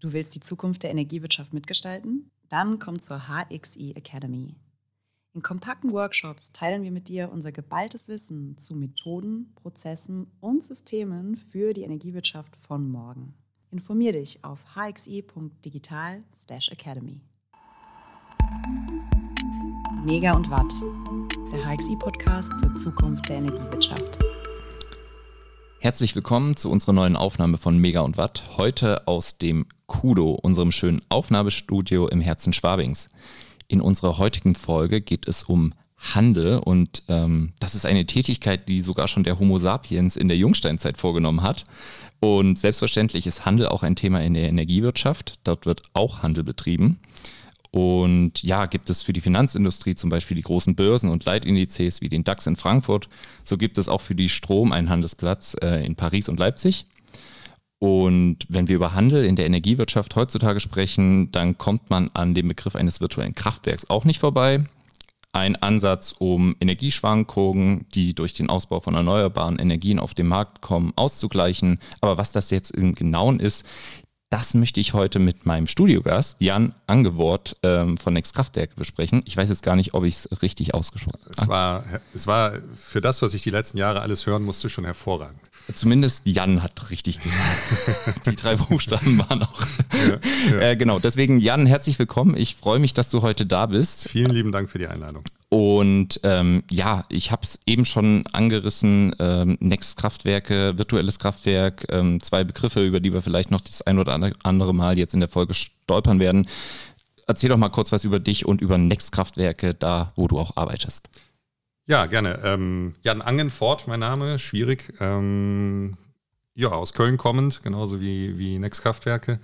Du willst die Zukunft der Energiewirtschaft mitgestalten? Dann komm zur HXI Academy. In kompakten Workshops teilen wir mit dir unser geballtes Wissen zu Methoden, Prozessen und Systemen für die Energiewirtschaft von morgen. Informier dich auf hxi.digital/academy. Mega und Watt, der HXI-Podcast zur Zukunft der Energiewirtschaft. Herzlich willkommen zu unserer neuen Aufnahme von Mega und Watt. Heute aus dem Kudo, unserem schönen Aufnahmestudio im Herzen Schwabings. In unserer heutigen Folge geht es um Handel und ähm, das ist eine Tätigkeit, die sogar schon der Homo sapiens in der Jungsteinzeit vorgenommen hat. Und selbstverständlich ist Handel auch ein Thema in der Energiewirtschaft. Dort wird auch Handel betrieben. Und ja, gibt es für die Finanzindustrie zum Beispiel die großen Börsen und Leitindizes wie den DAX in Frankfurt. So gibt es auch für die Strom einen Handelsplatz äh, in Paris und Leipzig. Und wenn wir über Handel in der Energiewirtschaft heutzutage sprechen, dann kommt man an dem Begriff eines virtuellen Kraftwerks auch nicht vorbei. Ein Ansatz, um Energieschwankungen, die durch den Ausbau von erneuerbaren Energien auf den Markt kommen, auszugleichen. Aber was das jetzt im Genauen ist, das möchte ich heute mit meinem Studiogast Jan Angewort ähm, von Next Kraftwerke besprechen. Ich weiß jetzt gar nicht, ob ich es richtig ausgesprochen habe. Es war, es war für das, was ich die letzten Jahre alles hören musste, schon hervorragend. Zumindest Jan hat richtig gesagt. die drei Buchstaben waren auch. Ja, ja. Äh, genau, deswegen Jan, herzlich willkommen. Ich freue mich, dass du heute da bist. Vielen lieben Dank für die Einladung. Und ähm, ja, ich habe es eben schon angerissen, ähm, Next Kraftwerke, virtuelles Kraftwerk, ähm, zwei Begriffe, über die wir vielleicht noch das ein oder andere Mal jetzt in der Folge stolpern werden. Erzähl doch mal kurz was über dich und über Next Kraftwerke, da wo du auch arbeitest. Ja, gerne. Ähm, Jan Angenfort, mein Name, schwierig. Ähm, ja, aus Köln kommend, genauso wie, wie Next Kraftwerke.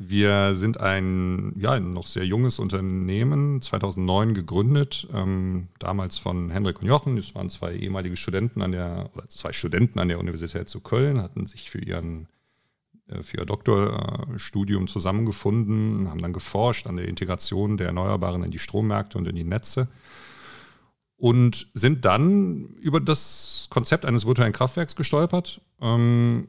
Wir sind ein, ja, noch sehr junges Unternehmen, 2009 gegründet, ähm, damals von Hendrik und Jochen. Das waren zwei ehemalige Studenten an der, oder zwei Studenten an der Universität zu Köln, hatten sich für ihren äh, für ihr Doktorstudium zusammengefunden, haben dann geforscht an der Integration der Erneuerbaren in die Strommärkte und in die Netze und sind dann über das Konzept eines virtuellen Kraftwerks gestolpert. Ähm,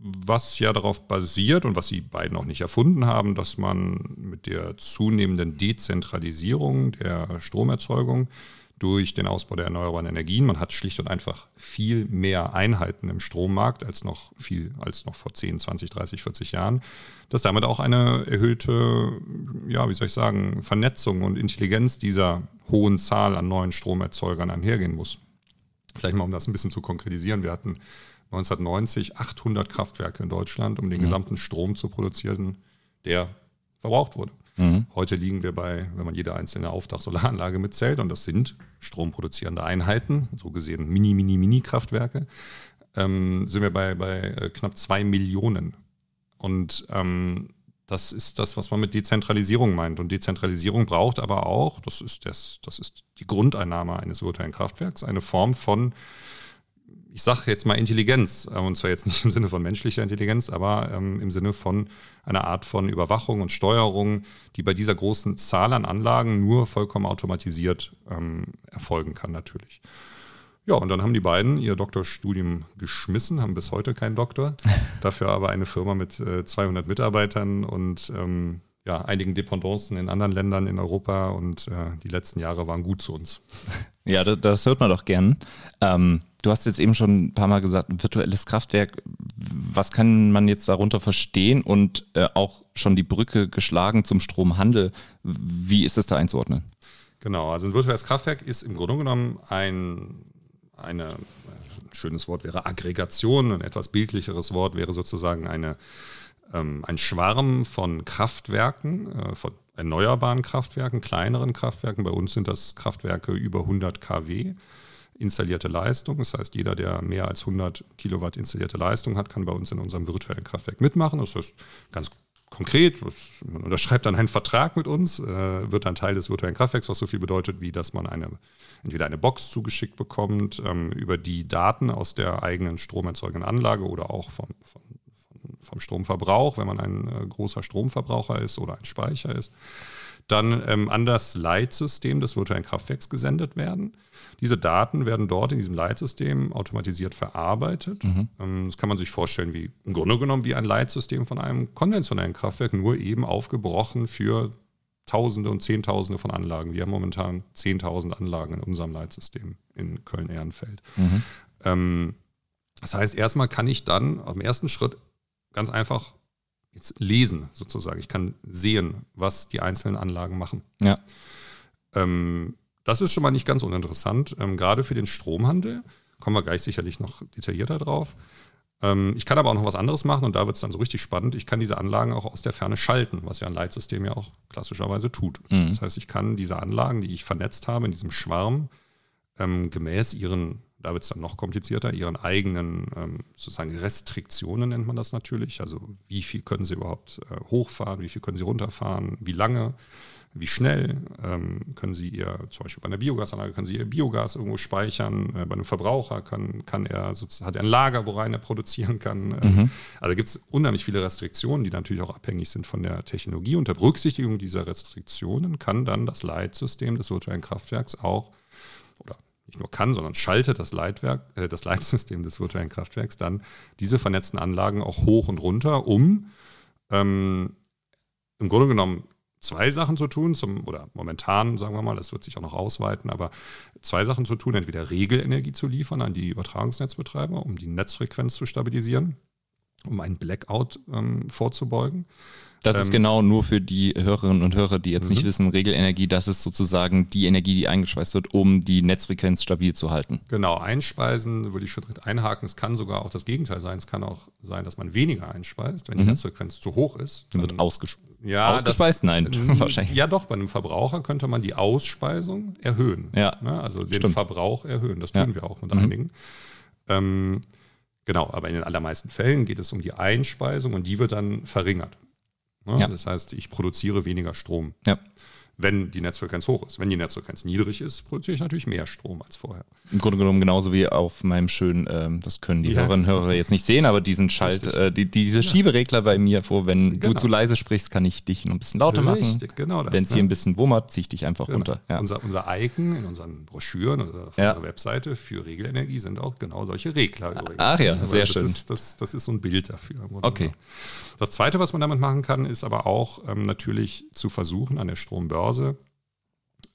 was ja darauf basiert und was Sie beiden auch nicht erfunden haben, dass man mit der zunehmenden Dezentralisierung der Stromerzeugung durch den Ausbau der erneuerbaren Energien, man hat schlicht und einfach viel mehr Einheiten im Strommarkt als noch viel als noch vor 10, 20, 30, 40 Jahren, dass damit auch eine erhöhte, ja, wie soll ich sagen, Vernetzung und Intelligenz dieser hohen Zahl an neuen Stromerzeugern einhergehen muss. Vielleicht mal, um das ein bisschen zu konkretisieren. Wir hatten 1990 800 Kraftwerke in Deutschland, um den mhm. gesamten Strom zu produzieren, der verbraucht wurde. Mhm. Heute liegen wir bei, wenn man jede einzelne Aufdach-Solaranlage mitzählt, und das sind stromproduzierende Einheiten, so gesehen Mini, Mini, Mini-Kraftwerke, ähm, sind wir bei, bei äh, knapp zwei Millionen. Und ähm, das ist das, was man mit Dezentralisierung meint. Und Dezentralisierung braucht aber auch, das ist, das, das ist die Grundeinnahme eines virtuellen Kraftwerks, eine Form von ich sage jetzt mal Intelligenz, äh, und zwar jetzt nicht im Sinne von menschlicher Intelligenz, aber ähm, im Sinne von einer Art von Überwachung und Steuerung, die bei dieser großen Zahl an Anlagen nur vollkommen automatisiert ähm, erfolgen kann natürlich. Ja, und dann haben die beiden ihr Doktorstudium geschmissen, haben bis heute keinen Doktor, dafür aber eine Firma mit äh, 200 Mitarbeitern und ähm, ja, einigen Dependancen in anderen Ländern in Europa und äh, die letzten Jahre waren gut zu uns. Ja, das, das hört man doch gern. Ähm, du hast jetzt eben schon ein paar Mal gesagt, virtuelles Kraftwerk. Was kann man jetzt darunter verstehen und äh, auch schon die Brücke geschlagen zum Stromhandel? Wie ist das da einzuordnen? Genau, also ein virtuelles Kraftwerk ist im Grunde genommen ein, eine, ein schönes Wort wäre Aggregation, ein etwas bildlicheres Wort wäre sozusagen eine ähm, ein Schwarm von Kraftwerken, äh, von erneuerbaren Kraftwerken, kleineren Kraftwerken. Bei uns sind das Kraftwerke über 100 kW installierte Leistung. Das heißt, jeder, der mehr als 100 Kilowatt installierte Leistung hat, kann bei uns in unserem virtuellen Kraftwerk mitmachen. Das heißt, ganz konkret, man unterschreibt dann einen Vertrag mit uns, äh, wird dann Teil des virtuellen Kraftwerks, was so viel bedeutet, wie dass man eine, entweder eine Box zugeschickt bekommt, ähm, über die Daten aus der eigenen stromerzeugenden Anlage oder auch von, von vom Stromverbrauch, wenn man ein äh, großer Stromverbraucher ist oder ein Speicher ist, dann ähm, an das Leitsystem des virtuellen Kraftwerks gesendet werden. Diese Daten werden dort in diesem Leitsystem automatisiert verarbeitet. Mhm. Ähm, das kann man sich vorstellen wie im Grunde genommen wie ein Leitsystem von einem konventionellen Kraftwerk, nur eben aufgebrochen für Tausende und Zehntausende von Anlagen. Wir haben momentan 10.000 Anlagen in unserem Leitsystem in Köln-Ehrenfeld. Mhm. Ähm, das heißt, erstmal kann ich dann am ersten Schritt ganz einfach jetzt lesen, sozusagen. Ich kann sehen, was die einzelnen Anlagen machen. Ja. Ähm, das ist schon mal nicht ganz uninteressant. Ähm, gerade für den Stromhandel kommen wir gleich sicherlich noch detaillierter drauf. Ähm, ich kann aber auch noch was anderes machen und da wird es dann so richtig spannend. Ich kann diese Anlagen auch aus der Ferne schalten, was ja ein Leitsystem ja auch klassischerweise tut. Mhm. Das heißt, ich kann diese Anlagen, die ich vernetzt habe in diesem Schwarm, ähm, gemäß ihren da wird es dann noch komplizierter, ihren eigenen ähm, sozusagen Restriktionen nennt man das natürlich. Also wie viel können sie überhaupt äh, hochfahren, wie viel können sie runterfahren, wie lange, wie schnell ähm, können sie ihr, zum Beispiel bei einer Biogasanlage, können sie ihr Biogas irgendwo speichern, äh, bei einem Verbraucher kann, kann er hat er ein Lager, worein er produzieren kann. Ähm, mhm. Also gibt es unheimlich viele Restriktionen, die natürlich auch abhängig sind von der Technologie. Unter Berücksichtigung dieser Restriktionen kann dann das Leitsystem des virtuellen Kraftwerks auch oder nicht nur kann, sondern schaltet das Leitwerk, äh, das Leitsystem des virtuellen Kraftwerks dann diese vernetzten Anlagen auch hoch und runter, um ähm, im Grunde genommen zwei Sachen zu tun, zum, oder momentan sagen wir mal, das wird sich auch noch ausweiten, aber zwei Sachen zu tun, entweder Regelenergie zu liefern an die Übertragungsnetzbetreiber, um die Netzfrequenz zu stabilisieren, um einen Blackout ähm, vorzubeugen. Das ähm, ist genau nur für die Hörerinnen und Hörer, die jetzt mhm. nicht wissen, Regelenergie, das ist sozusagen die Energie, die eingespeist wird, um die Netzfrequenz stabil zu halten. Genau, einspeisen würde ich schon direkt einhaken. Es kann sogar auch das Gegenteil sein. Es kann auch sein, dass man weniger einspeist, wenn die mhm. Netzfrequenz zu hoch ist. Dann wird ausges ja, ausgespeist? Das, Nein, wahrscheinlich. Ja, doch, bei einem Verbraucher könnte man die Ausspeisung erhöhen. Ja. Ne? Also den Stimmt. Verbrauch erhöhen. Das tun ja. wir auch mit mhm. einigen. Ähm, genau, aber in den allermeisten Fällen geht es um die Einspeisung und die wird dann verringert. Ne? Ja. Das heißt, ich produziere weniger Strom. Ja wenn die Netzfrequenz hoch ist. Wenn die Netzfrequenz niedrig ist, produziere ich natürlich mehr Strom als vorher. Im Grunde genommen genauso wie auf meinem schönen, ähm, das können die ja. Hörerinnen und Hörer jetzt nicht sehen, aber diesen Schalt, äh, die, diese Schieberegler bei mir vor, wenn genau. du zu leise sprichst, kann ich dich noch ein bisschen lauter Richtig, machen. genau. Wenn es ne? hier ein bisschen wummert, ziehe ich dich einfach genau. runter. Unser, unser Icon in unseren Broschüren oder auf unserer Webseite für Regelenergie sind auch genau solche Regler übrigens. Ach ja, sehr das schön. Ist, das, das ist so ein Bild dafür. Okay. Das Zweite, was man damit machen kann, ist aber auch ähm, natürlich zu versuchen, an der Strombörse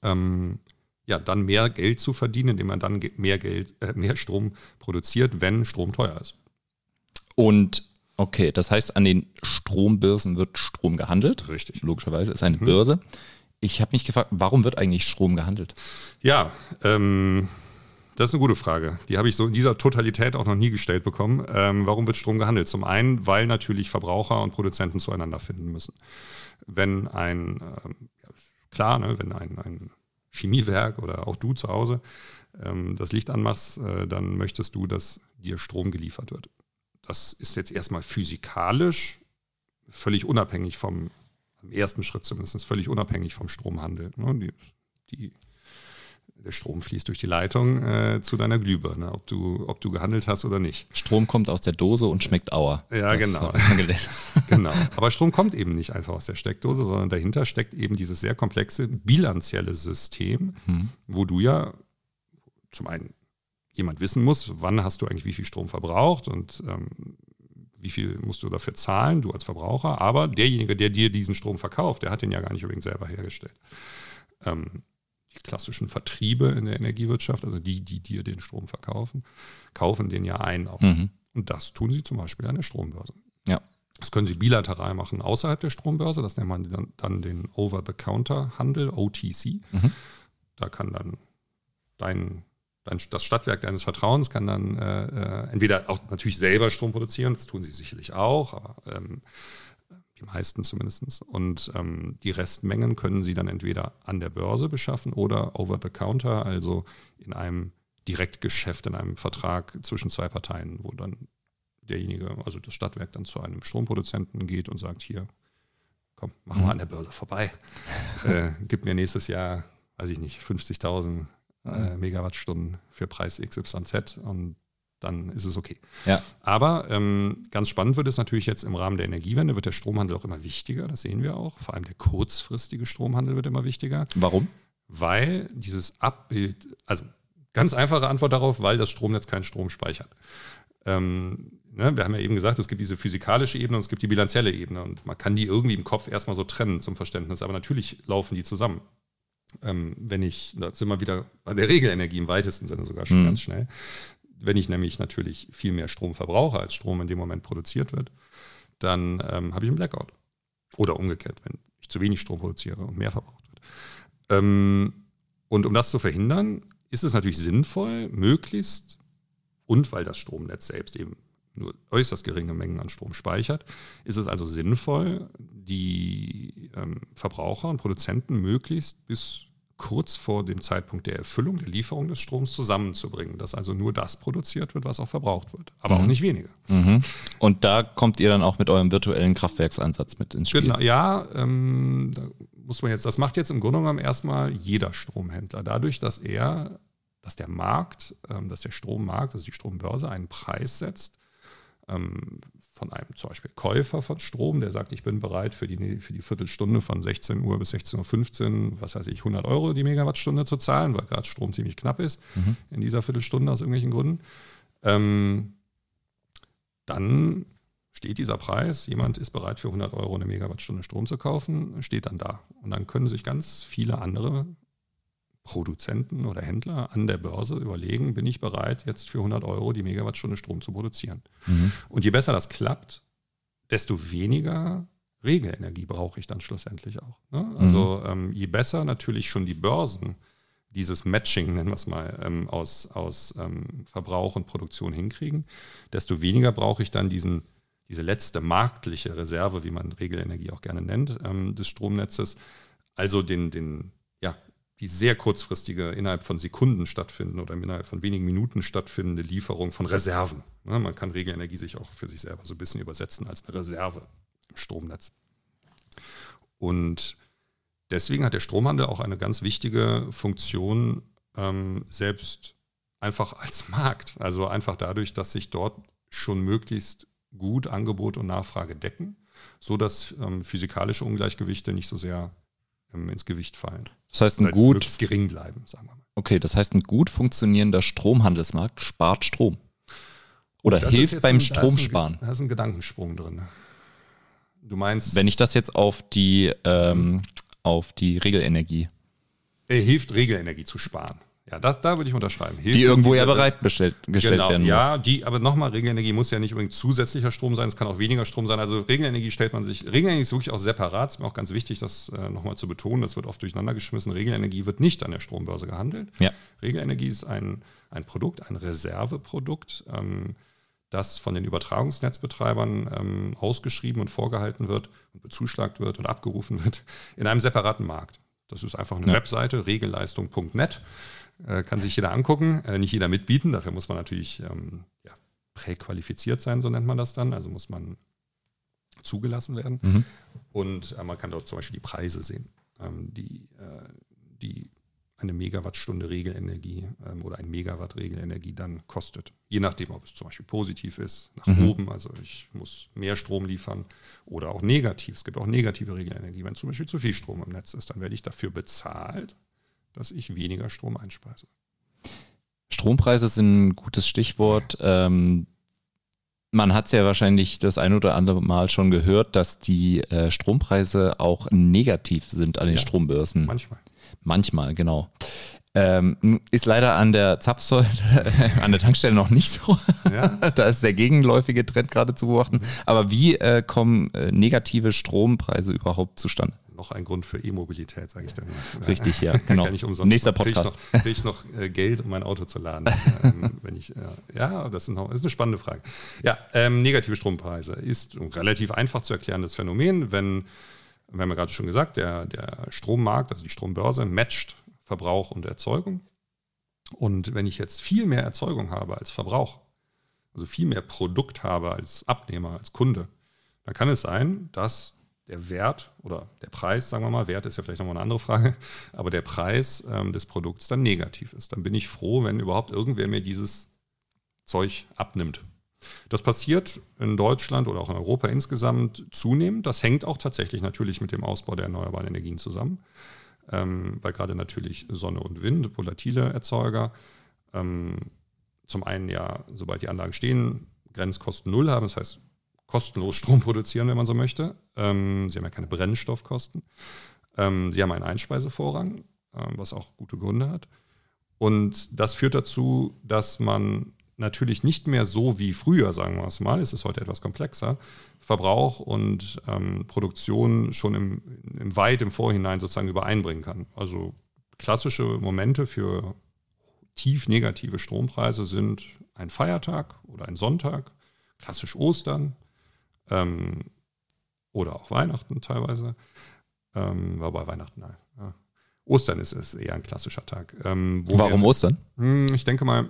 ähm, ja, dann mehr Geld zu verdienen, indem man dann mehr Geld, äh, mehr Strom produziert, wenn Strom teuer ist. Und okay, das heißt, an den Strombörsen wird Strom gehandelt. Richtig. Logischerweise ist eine mhm. Börse. Ich habe mich gefragt, warum wird eigentlich Strom gehandelt? Ja, ähm, das ist eine gute Frage. Die habe ich so in dieser Totalität auch noch nie gestellt bekommen. Ähm, warum wird Strom gehandelt? Zum einen, weil natürlich Verbraucher und Produzenten zueinander finden müssen. Wenn ein ähm, klar, ne, wenn ein, ein Chemiewerk oder auch du zu Hause ähm, das Licht anmachst, äh, dann möchtest du, dass dir Strom geliefert wird. Das ist jetzt erstmal physikalisch völlig unabhängig vom, im ersten Schritt zumindest, völlig unabhängig vom Stromhandel. Ne? Die, die der Strom fließt durch die Leitung äh, zu deiner Glühbirne, ob du, ob du gehandelt hast oder nicht. Strom kommt aus der Dose und schmeckt Auer. Ja, das genau. genau. Aber Strom kommt eben nicht einfach aus der Steckdose, sondern dahinter steckt eben dieses sehr komplexe bilanzielle System, hm. wo du ja zum einen jemand wissen muss, wann hast du eigentlich wie viel Strom verbraucht und ähm, wie viel musst du dafür zahlen, du als Verbraucher. Aber derjenige, der dir diesen Strom verkauft, der hat den ja gar nicht übrigens selber hergestellt. Ähm, die klassischen Vertriebe in der Energiewirtschaft, also die, die dir den Strom verkaufen, kaufen den ja ein. Mhm. Und das tun sie zum Beispiel an der Strombörse. Ja. Das können sie bilateral machen außerhalb der Strombörse. Das nennt man dann, dann den Over-the-Counter-Handel, OTC. Mhm. Da kann dann dein, dein, das Stadtwerk deines Vertrauens kann dann äh, äh, entweder auch natürlich selber Strom produzieren, das tun sie sicherlich auch, aber ähm, meisten zumindest. Und ähm, die Restmengen können Sie dann entweder an der Börse beschaffen oder over the counter, also in einem Direktgeschäft, in einem Vertrag zwischen zwei Parteien, wo dann derjenige, also das Stadtwerk, dann zu einem Stromproduzenten geht und sagt, hier, komm, mach mal mhm. an der Börse vorbei. äh, gib mir nächstes Jahr, weiß ich nicht, 50.000 äh, Megawattstunden für Preis XYZ und dann ist es okay. Ja. Aber ähm, ganz spannend wird es natürlich jetzt im Rahmen der Energiewende, wird der Stromhandel auch immer wichtiger, das sehen wir auch. Vor allem der kurzfristige Stromhandel wird immer wichtiger. Warum? Weil dieses Abbild, also ganz einfache Antwort darauf, weil das Stromnetz keinen Strom speichert. Ähm, ne, wir haben ja eben gesagt, es gibt diese physikalische Ebene und es gibt die bilanzielle Ebene und man kann die irgendwie im Kopf erstmal so trennen zum Verständnis, aber natürlich laufen die zusammen. Ähm, wenn ich, da sind wir wieder bei der Regelenergie im weitesten Sinne sogar schon mhm. ganz schnell. Wenn ich nämlich natürlich viel mehr Strom verbrauche, als Strom in dem Moment produziert wird, dann ähm, habe ich einen Blackout. Oder umgekehrt, wenn ich zu wenig Strom produziere und mehr verbraucht wird. Ähm, und um das zu verhindern, ist es natürlich sinnvoll, möglichst, und weil das Stromnetz selbst eben nur äußerst geringe Mengen an Strom speichert, ist es also sinnvoll, die ähm, Verbraucher und Produzenten möglichst bis kurz vor dem Zeitpunkt der Erfüllung, der Lieferung des Stroms zusammenzubringen, dass also nur das produziert wird, was auch verbraucht wird, aber mhm. auch nicht weniger. Mhm. Und da kommt ihr dann auch mit eurem virtuellen Kraftwerksansatz mit ins Spiel? Genau, ja, ähm, da muss man jetzt, das macht jetzt im Grunde genommen erstmal jeder Stromhändler, dadurch, dass er, dass der Markt, ähm, dass der Strommarkt, also die Strombörse einen Preis setzt, ähm, von einem zum Beispiel Käufer von Strom, der sagt, ich bin bereit für die, für die Viertelstunde von 16 Uhr bis 16.15 Uhr, was weiß ich, 100 Euro die Megawattstunde zu zahlen, weil gerade Strom ziemlich knapp ist mhm. in dieser Viertelstunde aus irgendwelchen Gründen. Ähm, dann steht dieser Preis, jemand ist bereit für 100 Euro eine Megawattstunde Strom zu kaufen, steht dann da. Und dann können sich ganz viele andere Produzenten oder Händler an der Börse überlegen, bin ich bereit, jetzt für 100 Euro die Megawattstunde Strom zu produzieren. Mhm. Und je besser das klappt, desto weniger Regelenergie brauche ich dann schlussendlich auch. Ne? Also mhm. ähm, je besser natürlich schon die Börsen dieses Matching, nennen wir es mal, ähm, aus, aus ähm, Verbrauch und Produktion hinkriegen, desto weniger brauche ich dann diesen, diese letzte marktliche Reserve, wie man Regelenergie auch gerne nennt, ähm, des Stromnetzes, also den, den, ja, die sehr kurzfristige, innerhalb von Sekunden stattfinden oder innerhalb von wenigen Minuten stattfindende Lieferung von Reserven. man kann Regelenergie sich auch für sich selber so ein bisschen übersetzen als eine Reserve im Stromnetz. Und deswegen hat der Stromhandel auch eine ganz wichtige Funktion, ähm, selbst einfach als Markt. Also einfach dadurch, dass sich dort schon möglichst gut Angebot und Nachfrage decken, sodass ähm, physikalische Ungleichgewichte nicht so sehr ähm, ins Gewicht fallen. Das heißt, ein gut gering bleiben, sagen wir mal. Okay, das heißt, ein gut funktionierender Stromhandelsmarkt spart Strom. Oder das hilft beim ein, Stromsparen. Da ist ein Gedankensprung drin. Du meinst. Wenn ich das jetzt auf die, ähm, auf die Regelenergie. Er hilft, Regelenergie zu sparen. Ja, das, da würde ich unterschreiben. Hilft die irgendwo ja bereitgestellt gestellt genau, werden muss. Ja, die, aber nochmal, Regelenergie muss ja nicht unbedingt zusätzlicher Strom sein, es kann auch weniger Strom sein. Also Regelenergie stellt man sich, Regelenergie ist wirklich auch separat, ist mir auch ganz wichtig, das äh, nochmal zu betonen, das wird oft durcheinander geschmissen. Regelenergie wird nicht an der Strombörse gehandelt. Ja. Regelenergie ist ein, ein Produkt, ein Reserveprodukt, ähm, das von den Übertragungsnetzbetreibern ähm, ausgeschrieben und vorgehalten wird und bezuschlagt wird und abgerufen wird in einem separaten Markt. Das ist einfach eine ja. Webseite, regelleistung.net. Äh, kann sich jeder angucken, äh, nicht jeder mitbieten. Dafür muss man natürlich ähm, ja, präqualifiziert sein, so nennt man das dann. Also muss man zugelassen werden. Mhm. Und äh, man kann dort zum Beispiel die Preise sehen, ähm, die, die eine Megawattstunde Regelenergie ähm, oder ein Megawatt Regelenergie dann kostet. Je nachdem, ob es zum Beispiel positiv ist, nach mhm. oben, also ich muss mehr Strom liefern, oder auch negativ. Es gibt auch negative Regelenergie. Wenn zum Beispiel zu viel Strom im Netz ist, dann werde ich dafür bezahlt, dass ich weniger Strom einspeise. Strompreise sind ein gutes Stichwort. Ähm, man hat es ja wahrscheinlich das ein oder andere Mal schon gehört, dass die äh, Strompreise auch negativ sind an den ja, Strombörsen. Manchmal. Manchmal, genau. Ähm, ist leider an der Zapfsäule, an der Tankstelle noch nicht so. Ja. da ist der gegenläufige Trend gerade zu beobachten. Aber wie äh, kommen äh, negative Strompreise überhaupt zustande? Noch ein Grund für E-Mobilität, sage ich dann. Richtig, ja, genau. Nächster Podcast. Kriege ich noch, krieg ich noch äh, Geld, um mein Auto zu laden? ähm, wenn ich, äh, ja, das ist, noch, ist, eine spannende Frage. Ja, ähm, negative Strompreise ist relativ einfach zu erklärendes Phänomen, wenn, wir haben ja gerade schon gesagt, der, der Strommarkt, also die Strombörse, matcht Verbrauch und Erzeugung. Und wenn ich jetzt viel mehr Erzeugung habe als Verbrauch, also viel mehr Produkt habe als Abnehmer, als Kunde, dann kann es sein, dass der Wert oder der Preis, sagen wir mal, Wert ist ja vielleicht nochmal eine andere Frage, aber der Preis ähm, des Produkts dann negativ ist. Dann bin ich froh, wenn überhaupt irgendwer mir dieses Zeug abnimmt. Das passiert in Deutschland oder auch in Europa insgesamt zunehmend. Das hängt auch tatsächlich natürlich mit dem Ausbau der erneuerbaren Energien zusammen, ähm, weil gerade natürlich Sonne und Wind, volatile Erzeuger, ähm, zum einen ja, sobald die Anlagen stehen, Grenzkosten null haben, das heißt kostenlos Strom produzieren, wenn man so möchte. Ähm, sie haben ja keine Brennstoffkosten. Ähm, sie haben einen Einspeisevorrang, ähm, was auch gute Gründe hat. Und das führt dazu, dass man natürlich nicht mehr so wie früher, sagen wir es mal, es ist heute etwas komplexer, Verbrauch und ähm, Produktion schon im, im, weit im Vorhinein sozusagen übereinbringen kann. Also klassische Momente für tief negative Strompreise sind ein Feiertag oder ein Sonntag, klassisch Ostern ähm, oder auch Weihnachten teilweise. Ähm, wobei Weihnachten, nein. Ja. Ostern ist, ist eher ein klassischer Tag. Ähm, Warum wir, Ostern? Hm, ich denke mal,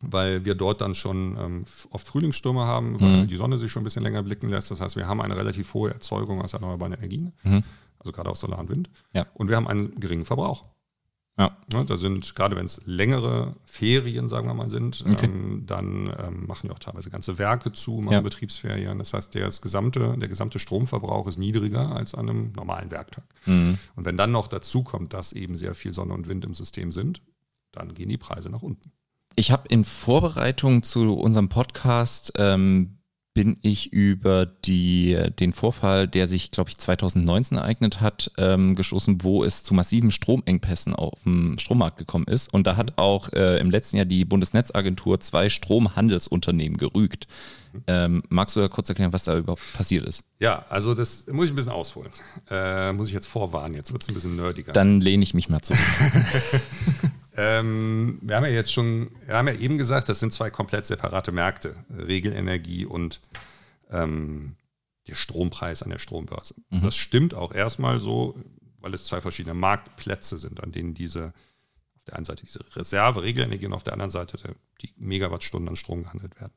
weil wir dort dann schon ähm, oft Frühlingsstürme haben, weil mhm. die Sonne sich schon ein bisschen länger blicken lässt. Das heißt, wir haben eine relativ hohe Erzeugung aus erneuerbaren Energien, mhm. also gerade aus Solar und Wind. Ja. Und wir haben einen geringen Verbrauch. Ja. ja da sind, gerade wenn es längere Ferien, sagen wir mal, sind, okay. ähm, dann ähm, machen wir auch teilweise ganze Werke zu, machen ja. Betriebsferien. Das heißt, der gesamte, der gesamte Stromverbrauch ist niedriger als an einem normalen Werktag. Mhm. Und wenn dann noch dazu kommt, dass eben sehr viel Sonne und Wind im System sind, dann gehen die Preise nach unten. Ich habe in Vorbereitung zu unserem Podcast ähm, bin ich über die, den Vorfall, der sich, glaube ich, 2019 ereignet hat, ähm, gestoßen, wo es zu massiven Stromengpässen auf dem Strommarkt gekommen ist. Und da hat auch äh, im letzten Jahr die Bundesnetzagentur zwei Stromhandelsunternehmen gerügt. Ähm, magst du da kurz erklären, was da überhaupt passiert ist? Ja, also das muss ich ein bisschen ausholen. Äh, muss ich jetzt vorwarnen, jetzt wird es ein bisschen nerdiger. Dann lehne ich mich mal zurück. Ähm, wir haben ja jetzt schon, wir haben ja eben gesagt, das sind zwei komplett separate Märkte, Regelenergie und ähm, der Strompreis an der Strombörse. Mhm. Das stimmt auch erstmal so, weil es zwei verschiedene Marktplätze sind, an denen diese der einen Seite diese Reserve, Regelenergie und auf der anderen Seite die Megawattstunden an Strom gehandelt werden.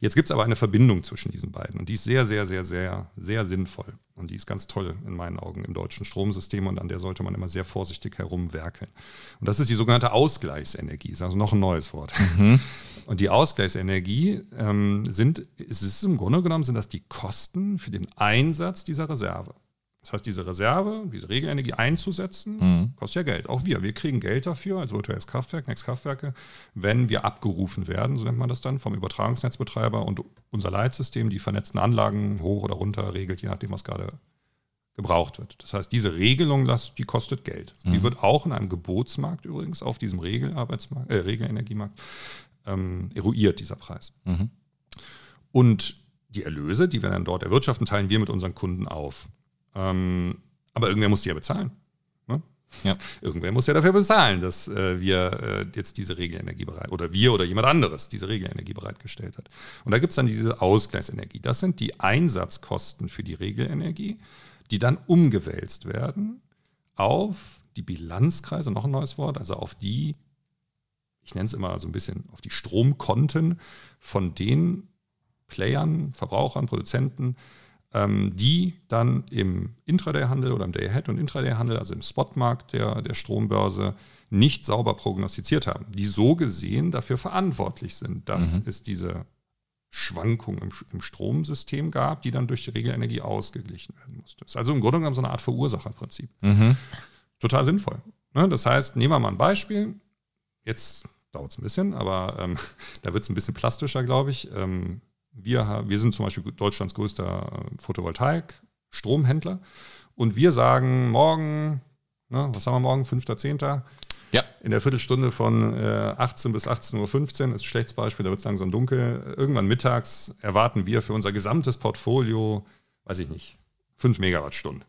Jetzt gibt es aber eine Verbindung zwischen diesen beiden und die ist sehr, sehr, sehr, sehr, sehr sinnvoll und die ist ganz toll in meinen Augen im deutschen Stromsystem und an der sollte man immer sehr vorsichtig herumwerkeln. Und das ist die sogenannte Ausgleichsenergie, ist also noch ein neues Wort. Mhm. Und die Ausgleichsenergie ähm, sind, es ist im Grunde genommen sind das die Kosten für den Einsatz dieser Reserve. Das heißt, diese Reserve, diese Regelenergie einzusetzen, mhm. kostet ja Geld. Auch wir. Wir kriegen Geld dafür als virtuelles Kraftwerk, Netzkraftwerke, wenn wir abgerufen werden, so nennt man das dann, vom Übertragungsnetzbetreiber und unser Leitsystem die vernetzten Anlagen hoch oder runter regelt, je nachdem, was gerade gebraucht wird. Das heißt, diese Regelung, die kostet Geld. Mhm. Die wird auch in einem Gebotsmarkt übrigens auf diesem Regelarbeitsmarkt, äh, Regelenergiemarkt ähm, eruiert, dieser Preis. Mhm. Und die Erlöse, die wir dann dort erwirtschaften, teilen wir mit unseren Kunden auf. Ähm, aber irgendwer muss die ja bezahlen. Ne? Ja. Irgendwer muss ja dafür bezahlen, dass äh, wir äh, jetzt diese Regelenergie bereit oder wir oder jemand anderes diese Regelenergie bereitgestellt hat. Und da gibt es dann diese Ausgleichsenergie. Das sind die Einsatzkosten für die Regelenergie, die dann umgewälzt werden auf die Bilanzkreise, noch ein neues Wort, also auf die, ich nenne es immer so ein bisschen, auf die Stromkonten von den Playern, Verbrauchern, Produzenten, die dann im Intraday-Handel oder im Day-Ahead- und Intraday-Handel, also im Spotmarkt der, der Strombörse, nicht sauber prognostiziert haben, die so gesehen dafür verantwortlich sind, dass mhm. es diese Schwankung im, im, Stromsystem gab, die dann durch die Regelenergie ausgeglichen werden musste. Das ist also im Grunde genommen so eine Art Verursacherprinzip. Mhm. Total sinnvoll. Ne? Das heißt, nehmen wir mal ein Beispiel. Jetzt dauert es ein bisschen, aber ähm, da wird es ein bisschen plastischer, glaube ich. Ähm, wir, wir sind zum Beispiel Deutschlands größter äh, Photovoltaik-Stromhändler und wir sagen morgen, ne, was haben wir morgen, 5.10. Ja. In der Viertelstunde von äh, 18 bis 18.15 Uhr ist ein schlechtes Beispiel, da wird es langsam dunkel. Irgendwann mittags erwarten wir für unser gesamtes Portfolio, weiß ich nicht, 5 Megawattstunden,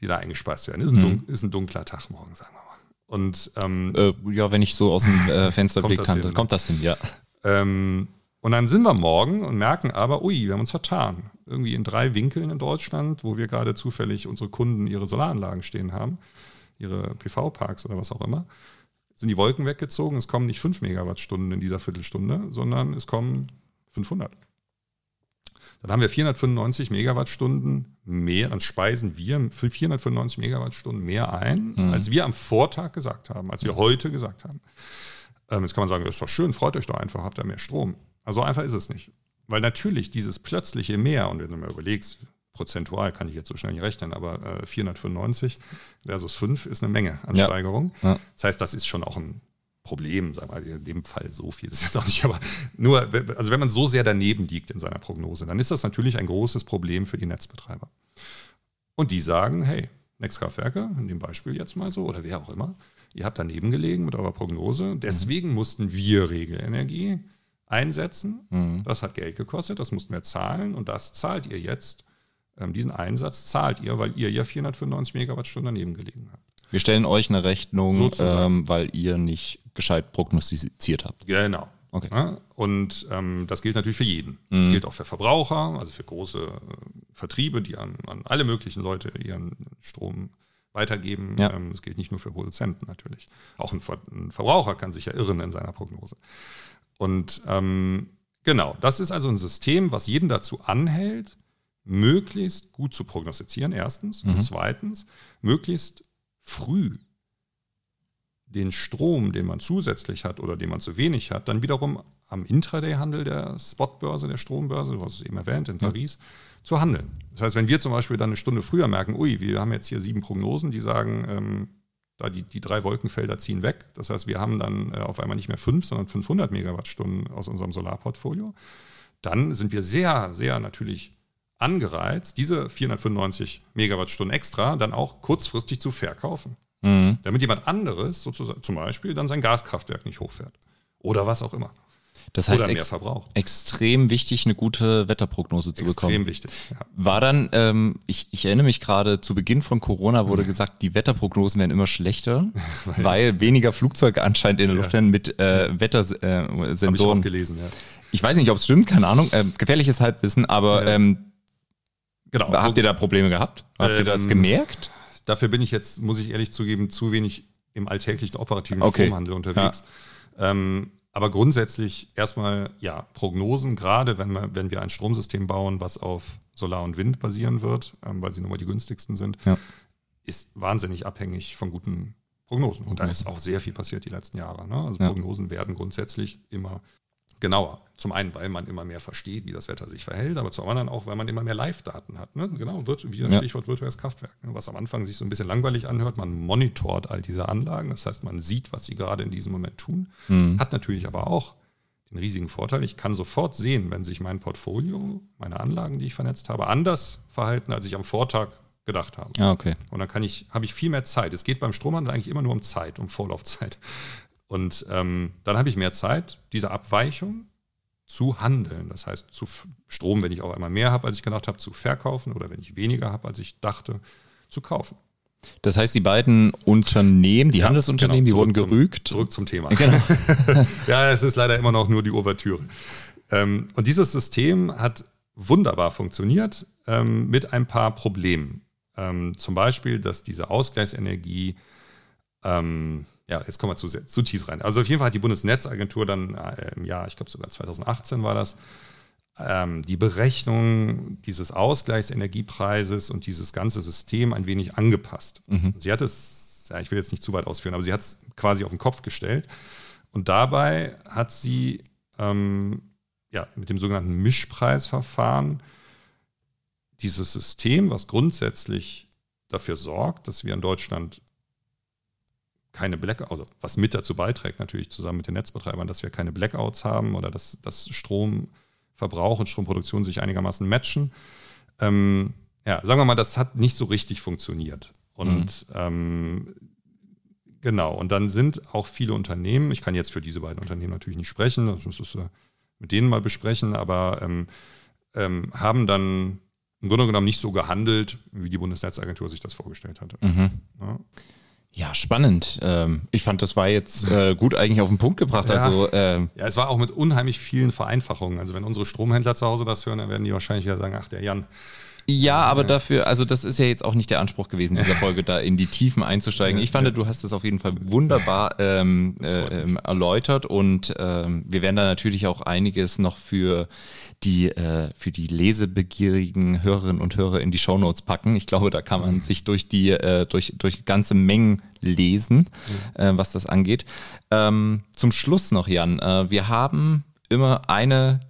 die da eingespeist werden. Ist ein, mhm. ist ein dunkler Tag morgen, sagen wir mal. Und ähm, äh, ja, wenn ich so aus dem äh, Fenster blicke, kann, hin, kommt das hin, ja. Ähm, und dann sind wir morgen und merken aber, ui, wir haben uns vertan. Irgendwie in drei Winkeln in Deutschland, wo wir gerade zufällig unsere Kunden ihre Solaranlagen stehen haben, ihre PV-Parks oder was auch immer, sind die Wolken weggezogen. Es kommen nicht 5 Megawattstunden in dieser Viertelstunde, sondern es kommen 500. Dann haben wir 495 Megawattstunden mehr, dann speisen wir 495 Megawattstunden mehr ein, mhm. als wir am Vortag gesagt haben, als wir heute gesagt haben. Ähm, jetzt kann man sagen, das ist doch schön, freut euch doch einfach, habt ihr mehr Strom. Also einfach ist es nicht. Weil natürlich dieses plötzliche Mehr, und wenn du mir überlegst, prozentual kann ich jetzt so schnell nicht rechnen, aber äh, 495 versus 5 ist eine Menge an ja. Steigerung. Ja. Das heißt, das ist schon auch ein Problem, sagen wir in dem Fall so viel ist jetzt auch nicht, aber nur, also wenn man so sehr daneben liegt in seiner Prognose, dann ist das natürlich ein großes Problem für die Netzbetreiber. Und die sagen, hey, Nextkraftwerke, in dem Beispiel jetzt mal so, oder wer auch immer, ihr habt daneben gelegen mit eurer Prognose, deswegen mussten wir Regelenergie einsetzen. Mhm. Das hat Geld gekostet, das mussten wir zahlen und das zahlt ihr jetzt. Ähm, diesen Einsatz zahlt ihr, weil ihr ja 495 Megawattstunden daneben gelegen habt. Wir stellen euch eine Rechnung, ähm, weil ihr nicht gescheit prognostiziert habt. Genau. Okay. Ja, und ähm, das gilt natürlich für jeden. Mhm. Das gilt auch für Verbraucher, also für große äh, Vertriebe, die an, an, alle möglichen Leute ihren Strom weitergeben. Ja. Ähm, das gilt nicht nur für Produzenten natürlich. Auch ein, Ver ein, Verbraucher kann sich ja irren in seiner Prognose. Und ähm, genau, das ist also ein System, was jeden dazu anhält, möglichst gut zu prognostizieren, erstens. Mhm. Und zweitens, möglichst früh den Strom, den man zusätzlich hat oder den man zu wenig hat, dann wiederum am Intraday-Handel der Spotbörse, der Strombörse, du hast es eben erwähnt, in Paris, ja. zu handeln. Das heißt, wenn wir zum Beispiel dann eine Stunde früher merken, ui, wir haben jetzt hier sieben Prognosen, die sagen, ähm, da die, die drei Wolkenfelder ziehen weg. Das heißt, wir haben dann äh, auf einmal nicht mehr fünf, sondern 500 Megawattstunden aus unserem Solarportfolio. Dann sind wir sehr, sehr natürlich angereizt, diese 495 Megawattstunden extra dann auch kurzfristig zu verkaufen. Mhm. Damit jemand anderes sozusagen zum Beispiel dann sein Gaskraftwerk nicht hochfährt. Oder was auch immer. Das heißt, ex extrem wichtig, eine gute Wetterprognose zu extrem bekommen. Extrem wichtig. Ja. War dann, ähm, ich, ich erinnere mich gerade, zu Beginn von Corona wurde gesagt, die Wetterprognosen werden immer schlechter, weil weniger Flugzeuge anscheinend in der Luft werden mit äh, Wettersensoren. Äh, Hab ich auch gelesen, ja. Ich weiß nicht, ob es stimmt, keine Ahnung. Äh, gefährliches Halbwissen, aber ähm, genau. habt ihr da Probleme gehabt? Habt ähm, ihr das ähm, gemerkt? Dafür bin ich jetzt, muss ich ehrlich zugeben, zu wenig im alltäglichen operativen okay. Stromhandel unterwegs. Ja. Ähm, aber grundsätzlich erstmal, ja, Prognosen, gerade wenn wir, wenn wir ein Stromsystem bauen, was auf Solar und Wind basieren wird, ähm, weil sie nun mal die günstigsten sind, ja. ist wahnsinnig abhängig von guten Prognosen. Und da ist auch sehr viel passiert die letzten Jahre. Ne? Also ja. Prognosen werden grundsätzlich immer genauer. Zum einen, weil man immer mehr versteht, wie das Wetter sich verhält, aber zum anderen auch, weil man immer mehr Live-Daten hat. Ne? Genau, wird, wie ein ja. Stichwort virtuelles Kraftwerk. Ne? Was am Anfang sich so ein bisschen langweilig anhört, man monitort all diese Anlagen, das heißt, man sieht, was sie gerade in diesem Moment tun. Mhm. Hat natürlich aber auch den riesigen Vorteil, ich kann sofort sehen, wenn sich mein Portfolio, meine Anlagen, die ich vernetzt habe, anders verhalten, als ich am Vortag gedacht habe. Ah, okay. Und dann kann ich, habe ich viel mehr Zeit. Es geht beim Stromhandel eigentlich immer nur um Zeit, um Vorlaufzeit. Und ähm, dann habe ich mehr Zeit, diese Abweichung zu handeln. Das heißt, zu Strom, wenn ich auch einmal mehr habe, als ich gedacht habe, zu verkaufen oder wenn ich weniger habe, als ich dachte, zu kaufen. Das heißt, die beiden Unternehmen, die ja, Handelsunternehmen, genau, die wurden gerügt. Zum, zurück zum Thema. Genau. ja, es ist leider immer noch nur die Ouvertüre. Ähm, und dieses System hat wunderbar funktioniert ähm, mit ein paar Problemen. Ähm, zum Beispiel, dass diese Ausgleichsenergie ähm, ja, jetzt kommen wir zu, zu tief rein. Also auf jeden Fall hat die Bundesnetzagentur dann äh, im Jahr, ich glaube sogar 2018 war das, ähm, die Berechnung dieses Ausgleichsenergiepreises und dieses ganze System ein wenig angepasst. Mhm. Sie hat es, ja, ich will jetzt nicht zu weit ausführen, aber sie hat es quasi auf den Kopf gestellt. Und dabei hat sie ähm, ja, mit dem sogenannten Mischpreisverfahren dieses System, was grundsätzlich dafür sorgt, dass wir in Deutschland keine Blackouts, also was mit dazu beiträgt, natürlich zusammen mit den Netzbetreibern, dass wir keine Blackouts haben oder dass, dass Stromverbrauch und Stromproduktion sich einigermaßen matchen. Ähm, ja, sagen wir mal, das hat nicht so richtig funktioniert. Und mhm. ähm, genau, und dann sind auch viele Unternehmen, ich kann jetzt für diese beiden Unternehmen natürlich nicht sprechen, das müsstest du mit denen mal besprechen, aber ähm, ähm, haben dann im Grunde genommen nicht so gehandelt, wie die Bundesnetzagentur sich das vorgestellt hatte. Mhm. Ja. Ja, spannend. Ähm, ich fand, das war jetzt äh, gut eigentlich auf den Punkt gebracht. Ja. Also, ähm ja, es war auch mit unheimlich vielen Vereinfachungen. Also wenn unsere Stromhändler zu Hause das hören, dann werden die wahrscheinlich ja sagen, ach, der Jan, Ja, aber dafür, also das ist ja jetzt auch nicht der Anspruch gewesen, dieser Folge da in die Tiefen einzusteigen. Ich fand, du hast es auf jeden Fall wunderbar ähm, äh, ähm, erläutert und ähm, wir werden da natürlich auch einiges noch für die, äh, für die lesebegierigen Hörerinnen und Hörer in die Shownotes packen. Ich glaube, da kann man sich durch die, äh, durch, durch ganze Mengen lesen, äh, was das angeht. Ähm, zum Schluss noch, Jan, äh, wir haben immer eine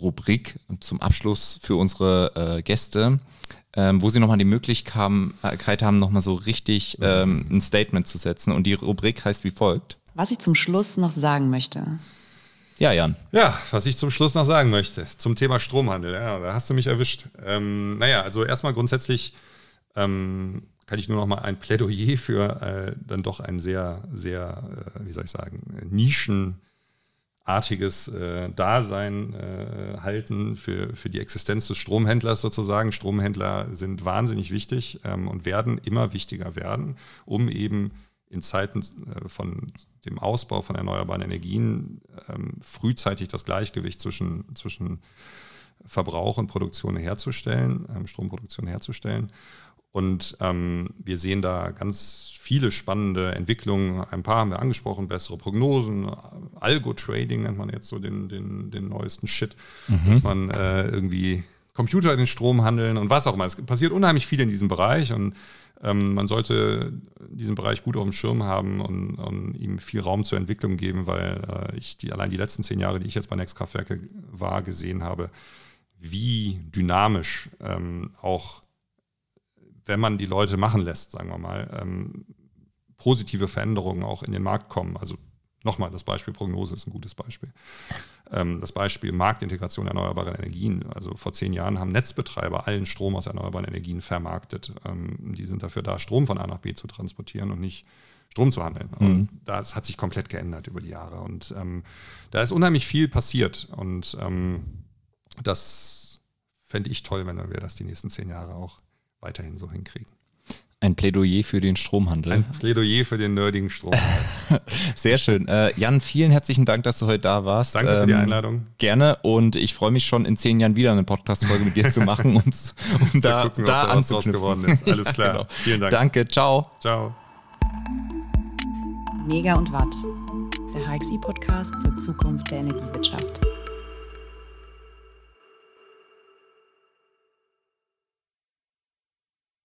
Rubrik zum Abschluss für unsere äh, Gäste, ähm, wo sie nochmal die Möglichkeit haben, nochmal so richtig ähm, ein Statement zu setzen. Und die Rubrik heißt wie folgt. Was ich zum Schluss noch sagen möchte. Ja, Jan. Ja, was ich zum Schluss noch sagen möchte, zum Thema Stromhandel, ja, da hast du mich erwischt. Ähm, naja, also erstmal grundsätzlich ähm, kann ich nur noch mal ein Plädoyer für äh, dann doch ein sehr, sehr, äh, wie soll ich sagen, Nischen artiges äh, Dasein äh, halten für, für die Existenz des Stromhändlers sozusagen. Stromhändler sind wahnsinnig wichtig ähm, und werden immer wichtiger werden, um eben in Zeiten äh, von dem Ausbau von erneuerbaren Energien ähm, frühzeitig das Gleichgewicht zwischen, zwischen Verbrauch und Produktion herzustellen, ähm, Stromproduktion herzustellen. Und ähm, wir sehen da ganz viele spannende Entwicklungen. Ein paar haben wir angesprochen, bessere Prognosen, Algo-Trading nennt man jetzt so den, den, den neuesten Shit, mhm. dass man äh, irgendwie Computer den Strom handeln und was auch immer. Es passiert unheimlich viel in diesem Bereich und ähm, man sollte diesen Bereich gut auf dem Schirm haben und, und ihm viel Raum zur Entwicklung geben, weil äh, ich die allein die letzten zehn Jahre, die ich jetzt bei Next Kraftwerke war, gesehen habe, wie dynamisch ähm, auch wenn man die Leute machen lässt, sagen wir mal, ähm, positive Veränderungen auch in den Markt kommen. Also nochmal, das Beispiel Prognose ist ein gutes Beispiel. Ähm, das Beispiel Marktintegration erneuerbarer Energien. Also vor zehn Jahren haben Netzbetreiber allen Strom aus erneuerbaren Energien vermarktet. Ähm, die sind dafür da, Strom von A nach B zu transportieren und nicht Strom zu handeln. Mhm. Und das hat sich komplett geändert über die Jahre. Und ähm, da ist unheimlich viel passiert. Und ähm, das fände ich toll, wenn wir das die nächsten zehn Jahre auch weiterhin so hinkriegen. Ein Plädoyer für den Stromhandel. Ein Plädoyer für den nerdigen Stromhandel. Sehr schön. Äh, Jan, vielen herzlichen Dank, dass du heute da warst. Danke für die ähm, Einladung. Gerne und ich freue mich schon in zehn Jahren wieder eine Podcast-Folge mit dir zu machen und um da, gucken, da anzuknüpfen. geworden ist. Alles klar. genau. Vielen Dank. Danke, ciao. Ciao. Mega und Watt, der HXI-Podcast zur Zukunft der Energiewirtschaft.